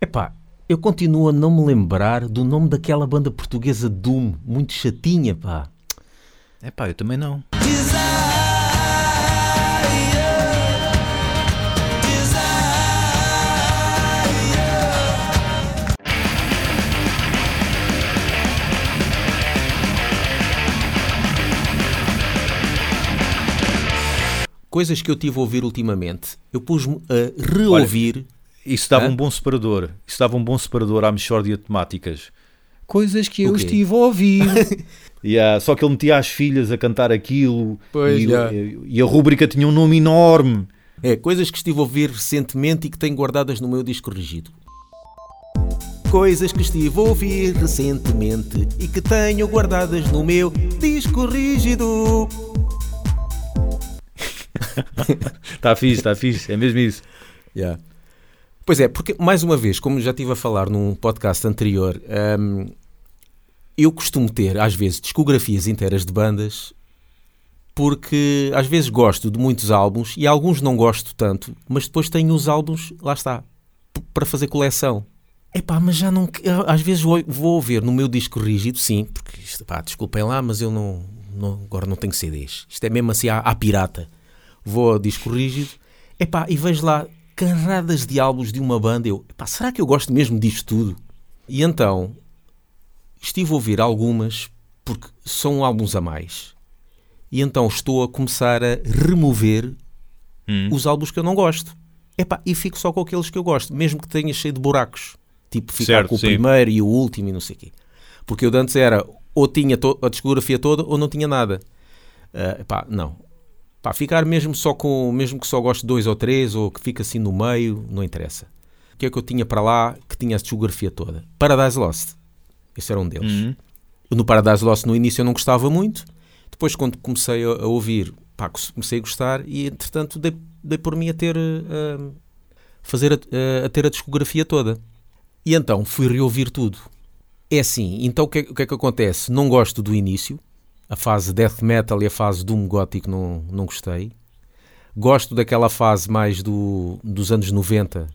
Epá, eu continuo a não me lembrar do nome daquela banda portuguesa Doom, muito chatinha, pá. É pá, eu também não. Coisas que eu tive a ouvir ultimamente. Eu pus-me a reouvir. Isso dava Hã? um bom separador. Isso dava um bom separador à mexórdia de temáticas. Coisas que eu quê? estive a ouvir. Yeah, só que ele metia as filhas a cantar aquilo. Pois, e, já. e a rúbrica tinha um nome enorme. É, coisas que estive a ouvir recentemente e que tenho guardadas no meu disco corrigido. Coisas que estive a ouvir recentemente e que tenho guardadas no meu disco rígido. Está fixe, está fixe. É mesmo isso. Yeah. Pois é, porque, mais uma vez, como já estive a falar num podcast anterior, hum, eu costumo ter, às vezes, discografias inteiras de bandas, porque às vezes gosto de muitos álbuns e alguns não gosto tanto, mas depois tenho os álbuns, lá está, para fazer coleção. Epá, mas já não. Às vezes vou ouvir no meu disco rígido, sim, porque isto, pá, desculpem lá, mas eu não, não- agora não tenho CDs. Isto é mesmo assim à, à pirata. Vou ao disco rígido, epá, e vejo lá carradas de álbuns de uma banda. Eu, epá, será que eu gosto mesmo disto tudo? E então estive a ouvir algumas porque são álbuns a mais. E então estou a começar a remover Hum. os álbuns que eu não gosto. Epá, e fico só com aqueles que eu gosto, mesmo que tenha cheio de buracos. Tipo, ficar Certo, com o sim. primeiro e o último e não sei o quê. Porque eu de antes era ou tinha a discografia toda ou não tinha nada. Ah, epá, não. Pá, ficar mesmo só com, mesmo que só goste de dois ou três ou que fique assim no meio, não interessa. O que é que eu tinha para lá que tinha a discografia toda? Paradise Lost. Esse era um deles. Uhum. No Paradise Lost no início eu não gostava muito. Depois quando comecei a, a ouvir, pá, comecei a gostar e entretanto dei, dei por mim a ter eh, fazer a, eh, a ter a discografia toda. E então fui reouvir tudo. É assim, então o que, é, o que é que acontece? Não gosto do início, a fase death metal e a fase doom gótico não, não gostei. Gosto daquela fase mais do, dos anos 90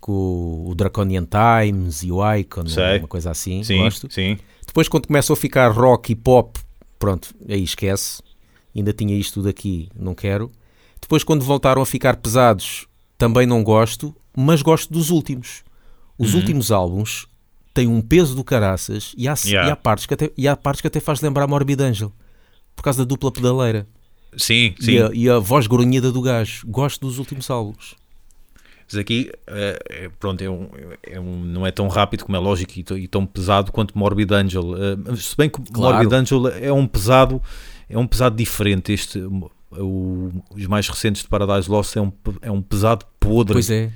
com o Draconian Times e o Icon, Sei. uma coisa assim. Sim, Gosto. sim. Depois, quando começou a ficar rock e pop, pronto, aí esquece. Ainda tinha isto tudo aqui, não quero. Depois, quando voltaram a ficar pesados, também não gosto, mas gosto dos últimos. Os Uhum. últimos álbuns têm um peso do caraças e há, Yeah. e há partes que até, e há partes que até faz lembrar Morbid Angel, por causa da dupla pedaleira Sim, sim. e a, e a voz grunhida do gajo. Gosto dos últimos álbuns. Mas aqui, eh, é, pronto, é um, é um- não é tão rápido como é lógico e, tão- e tão pesado quanto Morbid Angel. Eh, se bem que Claro. Morbid Angel é um pesado, é um pesado diferente. Este, o- os mais recentes de Paradise Lost é um, é um pesado podre. Pois é.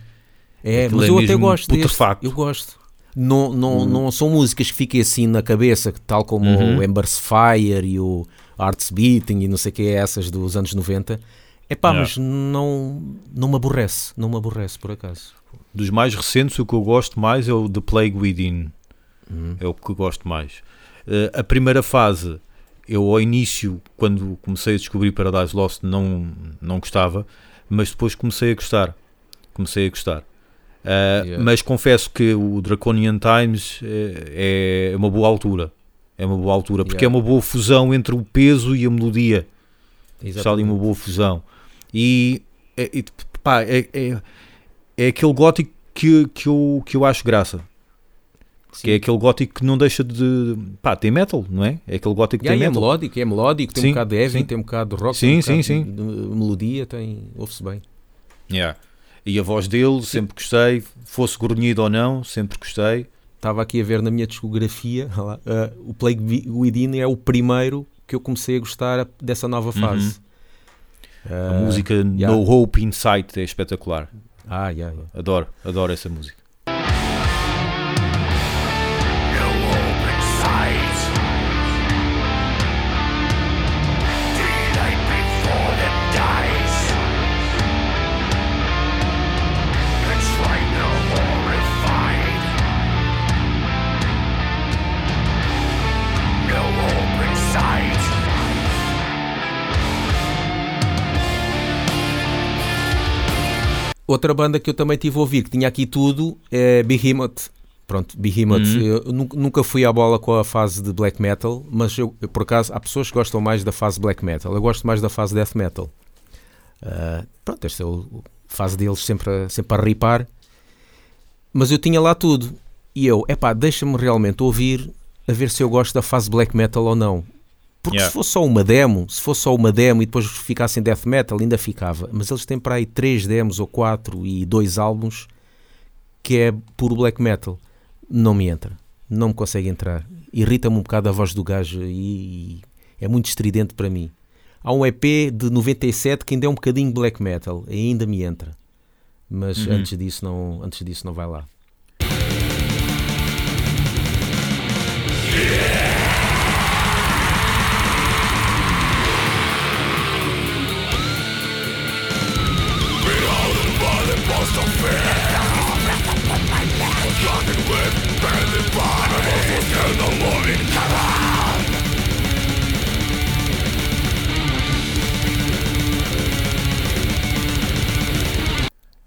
É, Aquilo mas é eu até gosto deste. Eu gosto. Não, não, não são músicas que fiquem assim na cabeça, tal como Uhum. o Ember's Fire e o Hearts Beating e não sei o que é essas dos anos 90. É pá, Yeah. mas não, não me aborrece. Não me aborrece, por acaso. Dos mais recentes, o que eu gosto mais é o The Plague Within. Hum. É o que gosto mais. Eh, a primeira fase, eu ao início, quando comecei a descobrir Paradise Lost, não, não gostava, mas depois comecei a gostar. Comecei a gostar. Eh, Yeah. Mas confesso que o Draconian Times eh, é uma boa altura. É uma boa altura, porque Yeah. é uma boa fusão entre o peso e a melodia. Está ali uma boa fusão. E, é, e, pá, é, é, é aquele gótico que, que, eu, que eu acho graça. Que é aquele gótico que não deixa de. pá, tem metal, não é? É aquele gótico que Yeah, tem é metal. melódico, é melódico, tem Sim, um bocado de heavy, sim. tem um bocado de rock, Sim, tem um sim, sim. melodia, tem, ouve-se bem. Yeah. E a voz dele, sempre gostei. Fosse grunhido ou não, sempre gostei. Estava aqui a ver na minha discografia, lá, ah, o Plague Within é o primeiro que eu comecei a gostar dessa nova fase. A Ah, música yeah. No Hope Insight é espetacular. Ah, yeah, yeah. Adoro, adoro essa música. Outra banda que eu também tive a ouvir, que tinha aqui tudo, é Behemoth. Pronto, Behemoth. Uhum. Nunca fui à bola com a fase de black metal, mas eu, por acaso, há pessoas que gostam mais da fase black metal. Eu gosto mais da fase death metal. Ah, pronto, esta é a fase deles sempre a, sempre a ripar. Mas eu tinha lá tudo. E eu, epá, deixa-me realmente ouvir a ver se eu gosto da fase black metal ou não. Porque Yeah. se fosse só uma demo, se fosse só uma demo e depois ficassem death metal, ainda ficava. Mas eles têm para aí três demos ou quatro e dois álbuns que é puro black metal. Não me entra. Não me consegue entrar. Irrita-me um bocado a voz do gajo e, e é muito estridente para mim. Há um EP de 97 que ainda é um bocadinho black metal, ainda me entra. Mas Uhum. antes, disso não, antes disso não vai lá.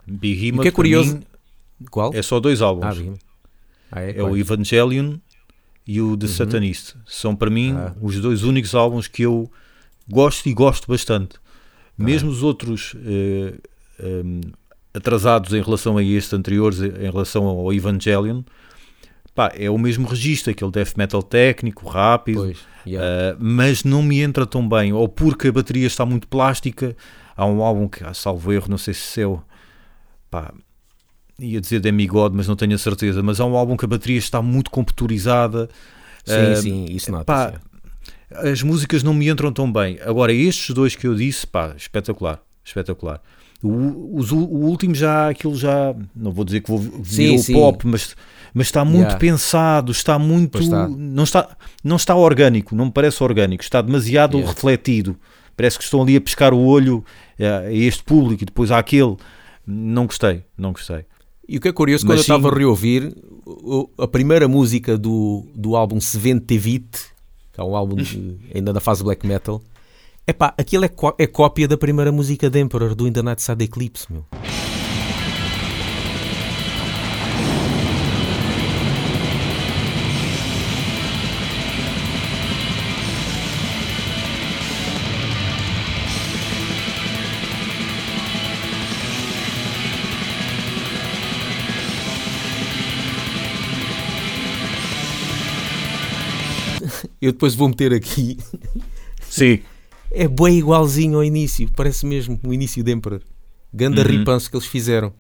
Behemoth, O que é curioso- mim, Qual? é só dois álbuns. Ah. Ah, é, é o Evangelion e o The Satanist. São para mim Ah. os dois únicos álbuns que eu gosto e gosto bastante. Mesmo os outros eh, em, atrasados em relação a estes anteriores, em relação ao Evangelion, pá, é o mesmo registro, aquele death metal técnico, rápido, Pois, yeah. Uh, mas não me entra tão bem, ou porque a bateria está muito plástica. Há um álbum que, ah, salvo erro, não sei se é o. Pá, ia dizer Demigod, mas não tenho a certeza. Mas há um álbum que a bateria está muito computurizada. sim, uh, sim, isso nota. pá, as músicas não me entram tão bem. Agora, estes dois que eu disse, pá, espetacular, espetacular. O, os o último já, aquilo já, não vou dizer que vou virou sim. pop, mas, mas está muito Yeah. pensado, está muito, está. não está, não está orgânico, não me parece orgânico, está demasiado Yeah. refletido. Parece que estão ali a pescar o olho eh, a este público e depois àquele. Não gostei, não gostei. E o que é curioso, Mas quando eu estava sim- a reouvir, a primeira música do, do álbum Svente Vite, que é um álbum de- ainda da fase black metal, epá, aquilo é, có- é cópia da primeira música de Emperor, do In the Night Side Eclipse, meu. Eu depois vou meter aqui. Sim. É bem igualzinho ao início, parece mesmo o início de Emperor. Ganda Uhum. ripanço que eles fizeram.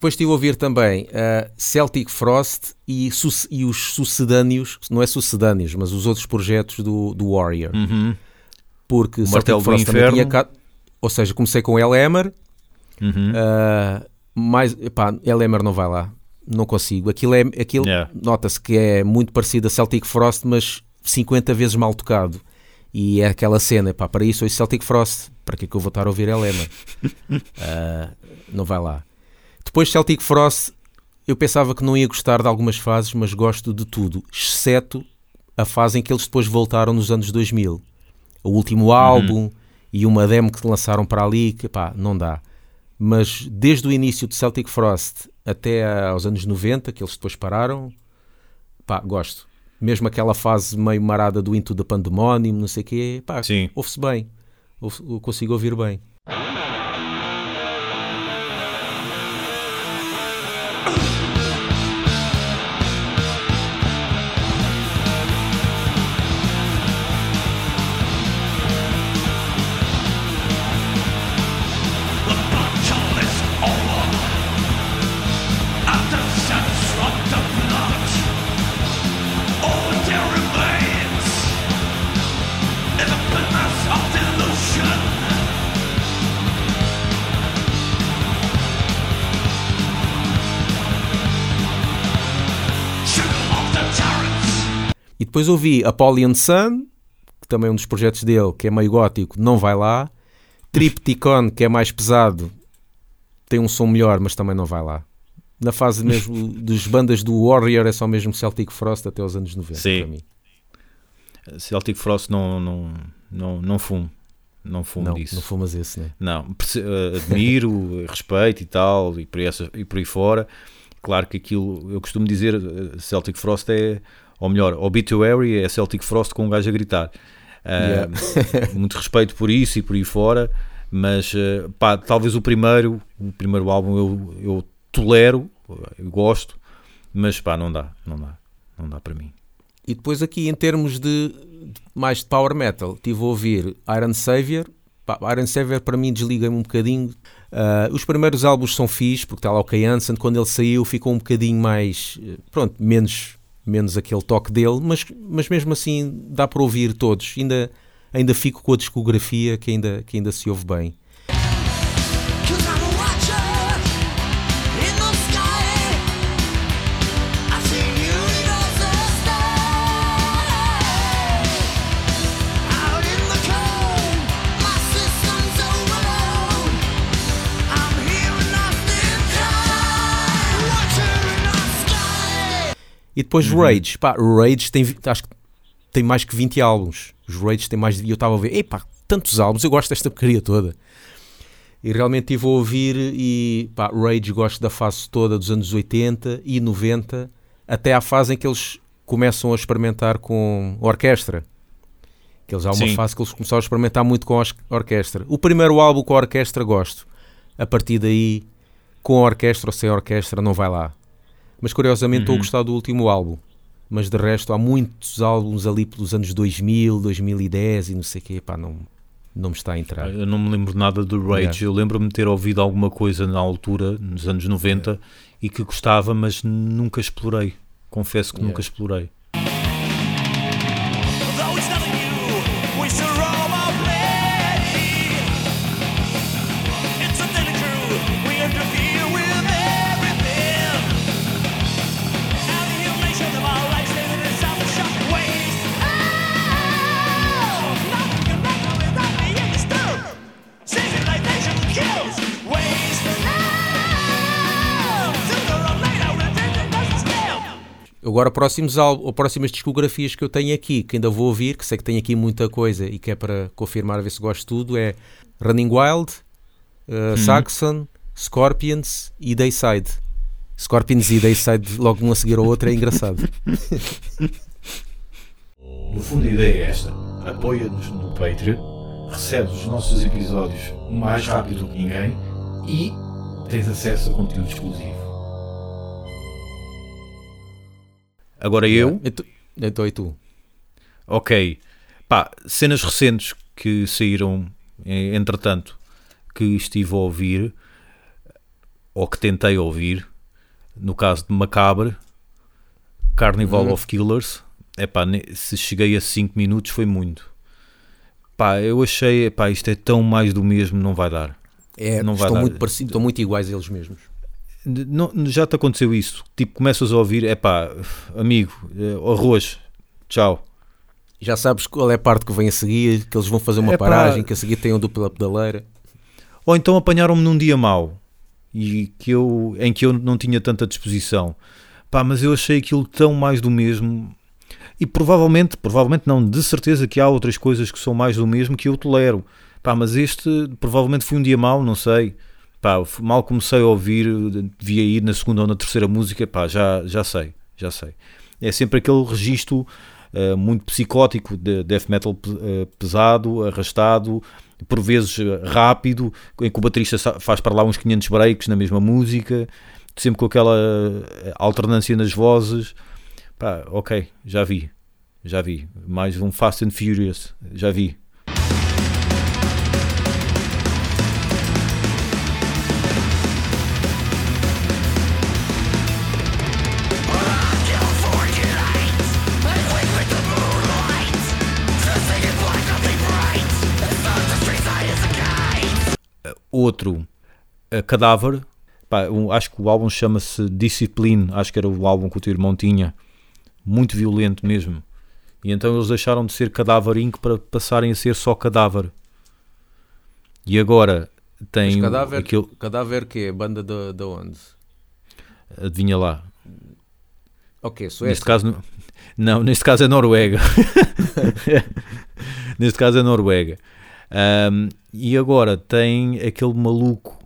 Depois estive a ouvir também uh, Celtic Frost e, e os sucedâneos, não é sucedâneos, mas os outros projetos do, do Warrior. Uhum. Porque Celtic Martelo do Frost também tinha cá- Ou seja, comecei com Elhammer, Uhum. uh, mais, epá, Elhammer não vai lá, não consigo. Aquilo, é, aquilo Yeah. nota-se que é muito parecido a Celtic Frost, mas 50 vezes mal tocado. E é aquela cena, pá, para isso ouço Celtic Frost, para que é que eu vou estar a ouvir Elhammer? Uh, não vai lá. Depois Celtic Frost, eu pensava que não ia gostar de algumas fases, mas gosto de tudo, exceto a fase em que eles depois voltaram nos anos 2000. O último álbum e uma demo que lançaram para ali, que pá, não dá. Mas desde o início de Celtic Frost até aos anos 90, que eles depois pararam, pá, gosto. Mesmo aquela fase meio marada do Into the Pandemonium, não sei o quê, pá, ouve-se bem. Ouve- consigo ouvir bem. Depois ouvi Apollyon Sun, que também é um dos projetos dele, que é meio gótico, não vai lá. Tripticon, que é mais pesado, tem um som melhor, mas também não vai lá. Na fase mesmo dos bandas do Warrior é só mesmo Celtic Frost até os anos 90 Sim. para mim. Celtic Frost não, não, não, não fumo. Não fumo Não, disso. não fumas esse, né? Não, eh, admiro, respeito e tal, e por, aí essa, e por aí fora. Claro que aquilo, eu costumo dizer, eh, Celtic Frost é, ou melhor, Obituary é Celtic Frost com um gajo a gritar. Ah, muito respeito por isso e por aí fora, mas eh, pá, talvez o primeiro, o primeiro álbum eu, eu tolero, eu gosto, mas pá, não dá, não dá, não dá para mim. E depois aqui em termos de, mais de power metal, tive a ouvir Iron Savior. Pá, Iron Savior para mim desliga-me um bocadinho. Ah, os primeiros álbuns são fixe, porque está lá o Kay Hansen, quando ele saiu ficou um bocadinho mais, eh, pronto, menos, menos aquele toque dele, mas, mas mesmo assim dá para ouvir todos. Ainda, ainda fico com a discografia que ainda, que ainda se ouve bem. E depois Rage, pá, Rage tem, acho que tem mais que 20 álbuns. Os Rage têm mais de. E eu estava a ver, epá, tantos álbuns, eu gosto desta porcaria toda. E realmente estive a ouvir e pá, Rage gosto da fase toda dos anos 80 e 90, até à fase em que eles começam a experimentar com orquestra. Que eles há uma Sim. fase que eles começaram a experimentar muito com a orquestra. O primeiro álbum com a orquestra gosto. A partir daí, com a orquestra ou sem orquestra, não vai lá. Mas curiosamente estou a Uhum. gostar do último álbum. Mas de resto há muitos álbuns ali pelos anos 2000, 2010 e não sei o quê, pá, não, não me está a entrar. Eu não me lembro nada do Rage. Yeah. Eu lembro-me de ter ouvido alguma coisa na altura, nos anos 90, e que gostava, mas nunca explorei. Confesso que Yeah. nunca explorei. Agora, próximos álbuns, ou próximas discografias que eu tenho aqui, que ainda vou ouvir, que sei que tem aqui muita coisa e que é para confirmar, a ver se gosto de tudo, é Running Wild, uh, Saxon, Scorpions e Dayside. Scorpions e Dayside, logo um a seguir ao outro, é engraçado. No fundo, a ideia é esta: apoia-nos no Patreon, recebes os nossos episódios mais rápido que ninguém e tens acesso a conteúdo exclusivo. Agora eu, Então, então e tu? ok. Pá, cenas recentes que saíram, eh, entretanto, que estive a ouvir, ou que tentei ouvir, no caso de Macabre, Carnival Uhum. of Killers, é pá, se cheguei a 5 minutos foi muito. Pá, eu achei, pá, isto é tão mais do mesmo, não vai dar. É, Não vai estão, dar. muito parecidos, estão muito iguais a eles mesmos. Não, já te aconteceu isso? Tipo, começas a ouvir, é pá, amigo, eh, arroz, tchau. Já sabes qual é a parte que vem a seguir, que eles vão fazer uma Epá. paragem, que a seguir tem um dupla pedaleira. Ou então apanharam-me num dia mau e que eu, em que eu não tinha tanta disposição. Pá, mas eu achei aquilo tão mais do mesmo. E provavelmente, provavelmente não, de certeza que há outras coisas que são mais do mesmo que eu tolero. Pá, mas este provavelmente foi um dia mau, não sei. Pá, mal comecei a ouvir, devia ir na segunda ou na terceira música, pá, já, já sei, já sei. É sempre aquele registro eh, muito psicótico de death metal eh, pesado, arrastado, por vezes eh, rápido, em que o baterista faz para lá uns 500 breaks na mesma música, sempre com aquela alternância nas vozes. Pá, ok, já vi, já vi. Mais um Fast and Furious, já vi. Outro, a Cadáver, pá, um- acho que o álbum chama-se Discipline, acho que era o álbum que o teu irmão tinha, muito violento mesmo. E então eles deixaram de ser Cadáver Inc. para passarem a ser só Cadáver. E agora tem Mas o- cadáver, aquele. cadáver que é? Banda da da onde? Adivinha lá. Ok, Neste Suécia. caso, não- não, neste caso é Noruega. neste caso é Noruega. Ahm, e agora tem aquele maluco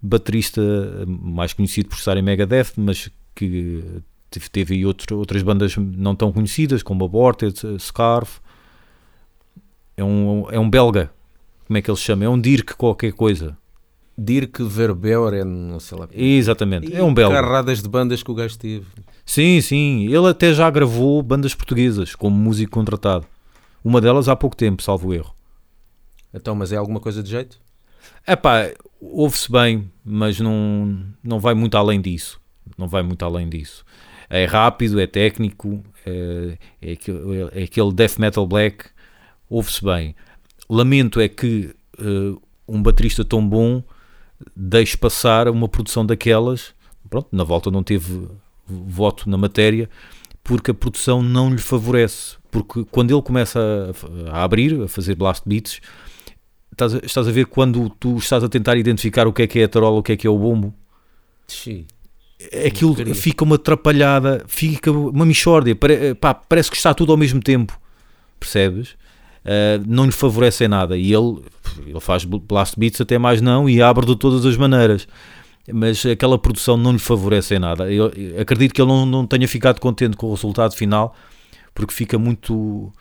baterista mais conhecido por estar em Megadeth, mas que teve, teve outro, outras bandas não tão conhecidas, como Aborted, Scarf. É um, é um belga. Como é que ele se chama? É um Dirk qualquer coisa. Dirk Verbeuren, não sei lá. Exatamente, é um belga. Carradas de bandas que o gajo teve. Sim, sim. Ele até já gravou bandas portuguesas como músico contratado. Uma delas há pouco tempo, salvo erro. Então, mas é alguma coisa de jeito? É pá, ouve-se bem, mas não, não vai muito além disso. Não vai muito além disso. É rápido, é técnico, é, é, aquele, é aquele death metal black, ouve-se bem. Lamento é que eh, um baterista tão bom deixe passar uma produção daquelas. Pronto, na volta não teve voto na matéria, porque a produção não lhe favorece. Porque quando ele começa a, a abrir, a fazer blast beats, estás a, estás a ver quando tu estás a tentar identificar o que é que é a tarola, o que é que é o bombo, Xiii. aquilo fica uma atrapalhada, fica uma mixórdia, pare- pá, parece que está tudo ao mesmo tempo, percebes? Ah, não lhe favorece em nada. E ele, ele faz blast beats até mais não e abre de todas as maneiras. Mas aquela produção não lhe favorece em nada. Eu, eu acredito que ele não, não tenha ficado contente com o resultado final porque fica muito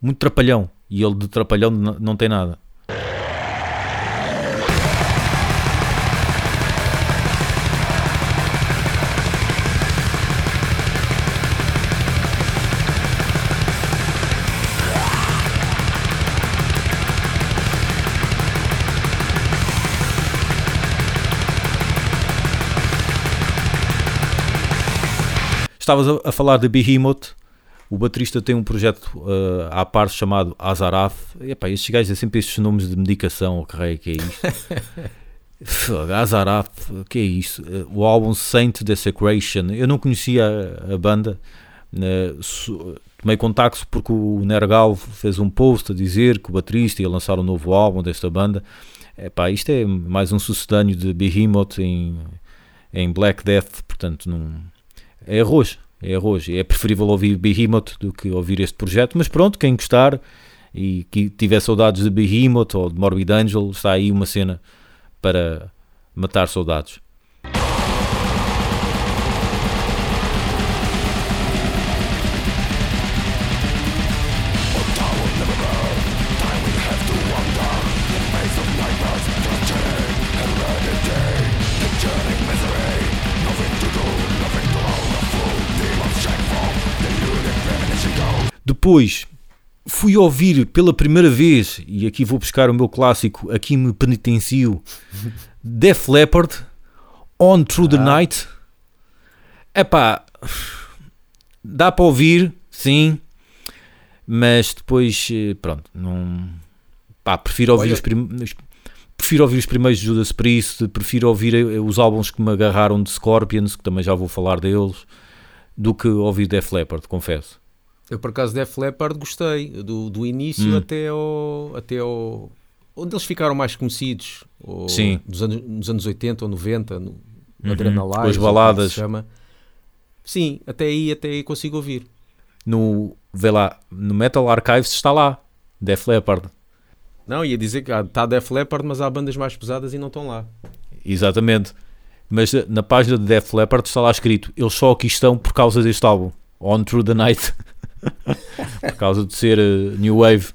muito trapalhão. E ele de trapalhão não tem nada Estavas a, a falar de Behemoth. O baterista tem um projeto uh, à parte chamado Azarath. E, epá, estes gajos têm sempre estes nomes de medicação. O que é que é isto? Azarath, o que é isso? Uh, O álbum Saint Desecration. Eu não conhecia a, a banda. Uh, su- tomei contacto porque o Nergal fez um post a dizer que o baterista ia lançar um novo álbum desta banda. Epá, isto é mais um sucedâneo de Behemoth em, em Black Death. Portanto, não é arroz, é arroz. É preferível ouvir Behemoth do que ouvir este projeto, mas pronto, quem gostar e que tiver saudades de Behemoth ou de Morbid Angel, está aí uma cena para matar saudades. Depois fui ouvir pela primeira vez, e aqui vou buscar o meu clássico, aqui me penitencio, Def Leppard, On Through the Night. Epá, dá para ouvir, sim, mas depois, eh, pronto, não... Pá, prefiro ouvir Olha- os primeiros... Prefiro ouvir os primeiros Judas Priest, prefiro ouvir eh, os álbuns que me agarraram de Scorpions, que também já vou falar deles, do que ouvir Def Leppard, confesso. Eu, por acaso, Def Leppard gostei, do, do início Hum. até, ao, até ao. onde eles ficaram mais conhecidos. ou Sim. Dos anos, nos anos 80 ou 90, no, no Uhum, Adrenalize, as é baladas. se chama. Sim, até aí, até aí consigo ouvir. no, vê lá, no Metal Archives está lá, Def Leppard. Não, ia dizer que está Def Leppard, mas há bandas mais pesadas e não estão lá. Exatamente. Mas eh, na página de Def Leppard está lá escrito: eles só aqui estão por causa deste álbum, On Through the Night. por causa de ser eh, New Wave.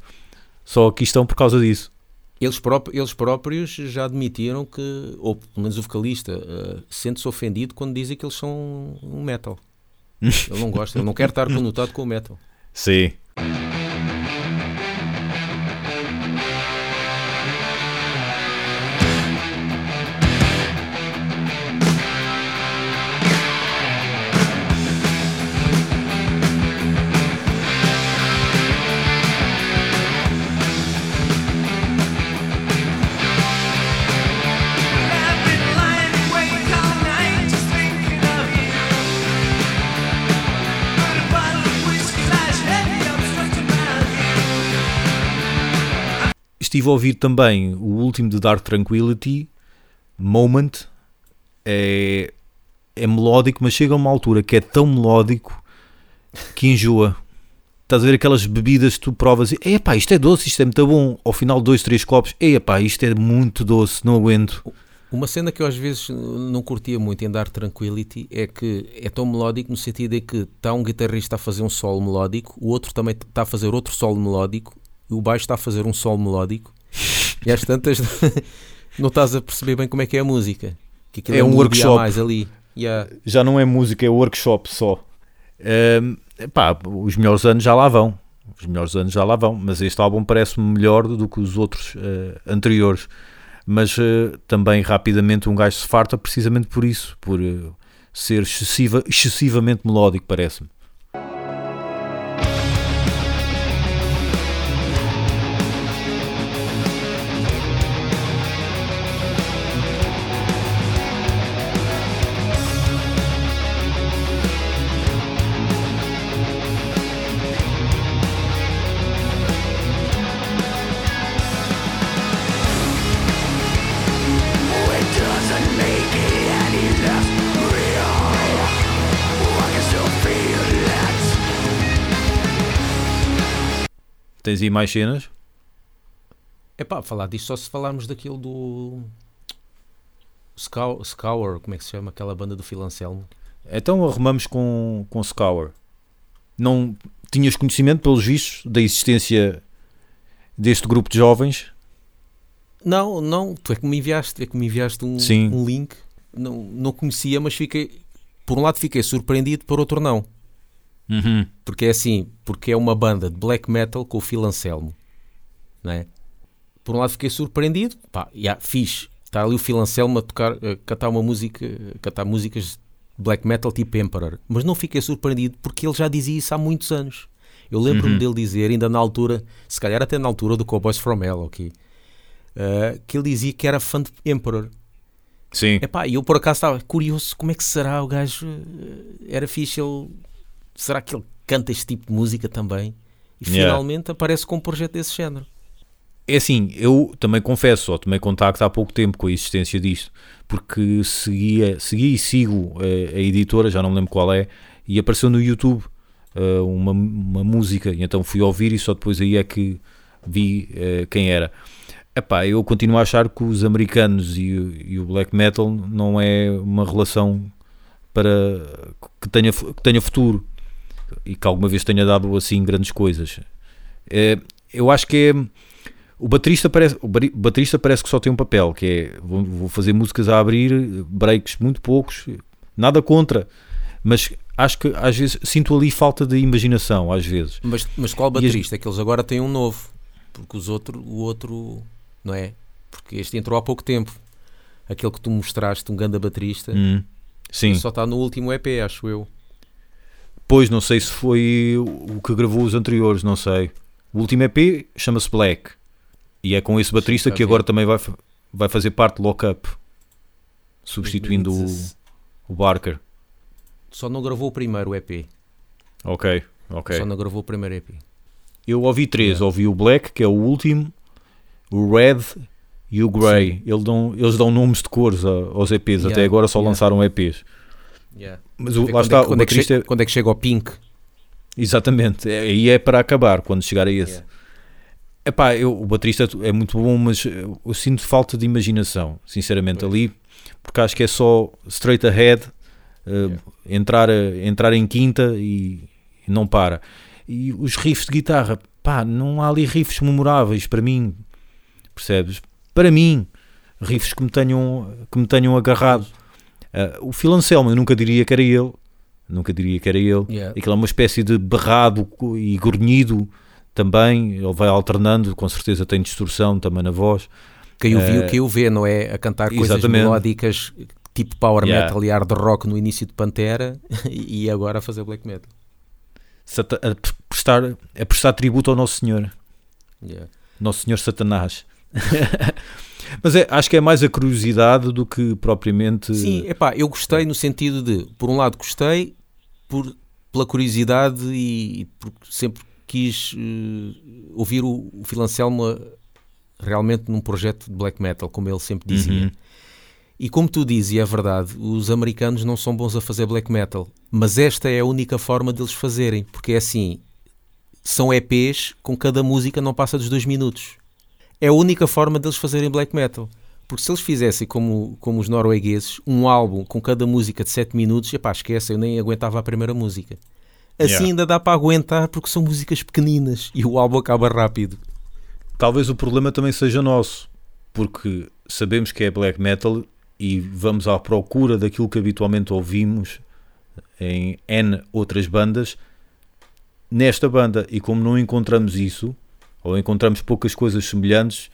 Só aqui estão por causa disso. Eles, pró- eles próprios já admitiram que, ou pelo menos o vocalista, eh, sente-se ofendido quando dizem que eles são um metal. Ele não gosta, ele não quer estar conotado com o metal. Sim. Estive a ouvir também o último de Dark Tranquility, Moment. É, é melódico, mas chega a uma altura que é tão melódico que enjoa. Estás a ver aquelas bebidas que tu provas e epá, isto é doce, isto é muito bom. Ao final de dois, três copos, epá, isto é muito doce, não aguento. Uma cena que eu às vezes não curtia muito em Dark Tranquility é que é tão melódico no sentido em que está um guitarrista a fazer um solo melódico, o outro também está a fazer outro solo melódico o baixo está a fazer um solo melódico e às tantas não estás a perceber bem como é que é a música. Que aquilo É um workshop. mais ali. Yeah. Já não é música, é workshop só. Ehm, epá, os melhores anos já lá vão. Os melhores anos já lá vão, mas este álbum parece-me melhor do que os outros eh, anteriores. Mas eh, também rapidamente um gajo se farta precisamente por isso, por eh, ser excessiva, excessivamente melódico, parece-me. Tens aí mais cenas? É pá, falar disto só se falarmos daquilo do Scour, Scour, como é que se chama? Aquela banda do Phil Anselmo. Então arrumamos com, com Scour. Não tinhas conhecimento, pelos vistos, da existência deste grupo de jovens? Não, não, tu é que me enviaste, é que me enviaste um, um link. Não, não conhecia, mas fiquei, por um lado fiquei surpreendido, por outro não. Uhum. Porque é assim, porque é uma banda de black metal com o Phil Anselmo, é? Por um lado fiquei surpreendido, pá, yeah, fixe. Está ali o Phil Anselmo a tocar, a cantar uma música, a cantar músicas de black metal tipo Emperor. Mas não fiquei surpreendido porque ele já dizia isso há muitos anos. Eu lembro-me Uhum. dele dizer, ainda na altura, se calhar até na altura do Cowboys From Hell, ok? Uh, que ele dizia que era fã de Emperor. Sim. Epá, e eu por acaso estava curioso como é que será o gajo. eh, Era fixe ele. Será que ele canta este tipo de música também? E Yeah. finalmente aparece com um projeto desse género. É assim, eu também confesso, só tomei contacto há pouco tempo com a existência disto, porque seguia, segui e sigo eh, a, editora, já não me lembro qual é, e apareceu no YouTube eh, uma, uma música, e então fui ouvir e só depois aí é que vi eh, quem era. Epá, eu continuo a achar que os americanos e, o- e o black metal não é uma relação para que tenha, que tenha futuro e que alguma vez tenha dado assim grandes coisas. Eh, eu acho que é o baterista parece, o baterista parece que só tem um papel, que é vou, vou fazer músicas a abrir, breaks muito poucos, nada contra, mas acho que às vezes sinto ali falta de imaginação, às vezes. Mas, mas qual baterista? É que eles agora têm um novo. Porque os outro, o outro. Não é? Porque este entrou há pouco tempo. Aquele que tu mostraste, um ganda baterista. Hum, sim, Só está no último EP, acho eu. Pois não sei se foi o que gravou os anteriores, não sei. O último EP chama-se Black e é com esse baterista que agora também vai, vai fazer parte do Lock Up, substituindo o, 2016. o Barker. Só não gravou o primeiro EP. Ok, ok. Só não gravou o primeiro EP. Eu ouvi três, Yeah. ouvi o Black, que é o último, o Red e o Grey. Eles dão, eles dão nomes de cores aos EPs, Yeah, até agora só yeah. lançaram EPs. Mas o, lá quando, está, é, que- o quando, é quando é que chega ao Pink? Exatamente, é- aí é para acabar quando chegar a esse. Yeah. Epá, eu, o baterista é muito bom, mas eu, sinto falta de imaginação, sinceramente, Pois. ali, porque acho que é só straight ahead, eh, Yeah. entrar, a- entrar em quinta e, e não para. E os riffs de guitarra, pá, não há ali riffs memoráveis para mim, percebes? Para mim, riffs que me tenham, que me tenham agarrado. Ah, o Phil Anselmo, eu nunca diria que era ele, nunca diria que era ele. Yeah. Aquilo é uma espécie de berrado e grunhido também. Ele vai alternando, com certeza tem distorção também na voz. Quem o viu, Eh, quem o vê, não é? A cantar coisas exatamente. melódicas tipo power Yeah. metal e hard rock no início de Pantera e agora a fazer black metal. A prestar, a prestar tributo ao Nosso Senhor, Yeah. Nosso Senhor Satanás. Mas é, acho que é mais a curiosidade do que propriamente. Sim, epá, eu gostei no sentido de, por um lado gostei por, pela curiosidade e, e porque sempre quis eh, ouvir o, o Phil Anselmo a, realmente num projeto de black metal, como ele sempre dizia. Uhum. E como tu dizes, e é verdade, os americanos não são bons a fazer black metal, mas esta é a única forma deles fazerem, porque é assim, são EPs com cada música não passa dos dois minutos. É a única forma deles fazerem black metal. Porque se eles fizessem como, como os noruegueses, um álbum com cada música de 7 minutos, epá, esquece, eu nem aguentava a primeira música. Assim Yeah. ainda dá para aguentar porque são músicas pequeninas e o álbum acaba rápido. Talvez o problema também seja nosso, porque sabemos que é black metal e vamos à procura daquilo que habitualmente ouvimos em N outras bandas nesta banda e como não encontramos isso ou encontramos poucas coisas semelhantes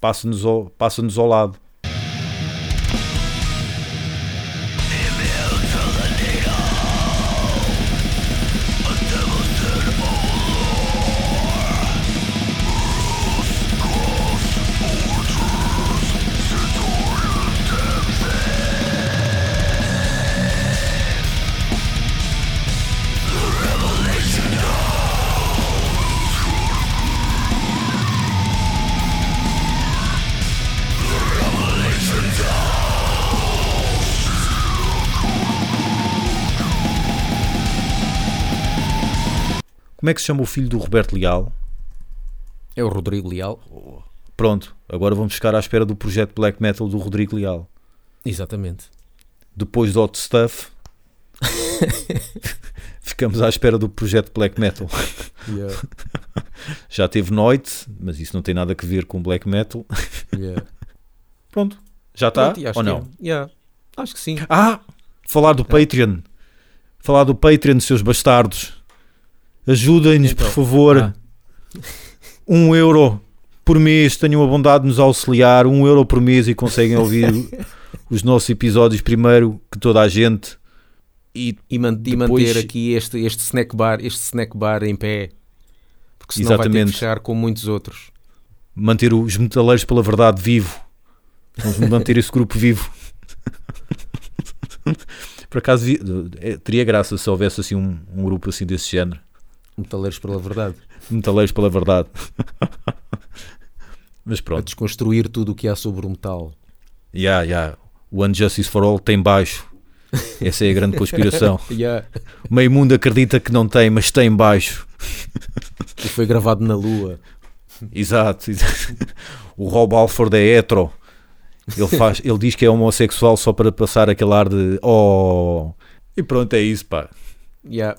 passa-nos ao, passa-nos ao lado como é que se chama o filho do Roberto Leal? É o Rodrigo Leal. Pronto, agora vamos ficar à espera do projeto black metal do Rodrigo Leal Exatamente. depois do Hot Stuff ficamos à espera do projeto black metal Yeah, já teve Noite, mas isso não tem nada a ver com black metal yeah. pronto, já está ou não? é. Yeah, Acho que sim. Ah, falar do Patreon. Falar do Patreon, seus bastardos. Ajudem-nos, Então, por favor. ah. Um euro por mês. Tenham a bondade de nos auxiliar. Um euro por mês e conseguem ouvir os nossos episódios primeiro que toda a gente. E E, man- e Depois- manter aqui este, este snack bar, este snack bar em pé. Porque senão vai ter Exatamente. que fechar com muitos outros. manter os metaleiros pela verdade vivo. Vamos manter esse grupo vivo. Por acaso vi- eh, teria graça se houvesse assim um, um grupo assim desse género. Metaleiros pela verdade. Metaleiros pela verdade. Mas A pronto. desconstruir tudo o que há sobre o metal. Yeah, yeah. O Unjustice for All tem baixo. Essa é a grande conspiração. Yeah. O meio mundo acredita que não tem, mas tem baixo. E foi gravado na lua. Exato. O Rob Alford é hetero. Ele, faz, ele diz que é homossexual só para passar aquele ar de oh. E pronto, é isso, pá. Yeah.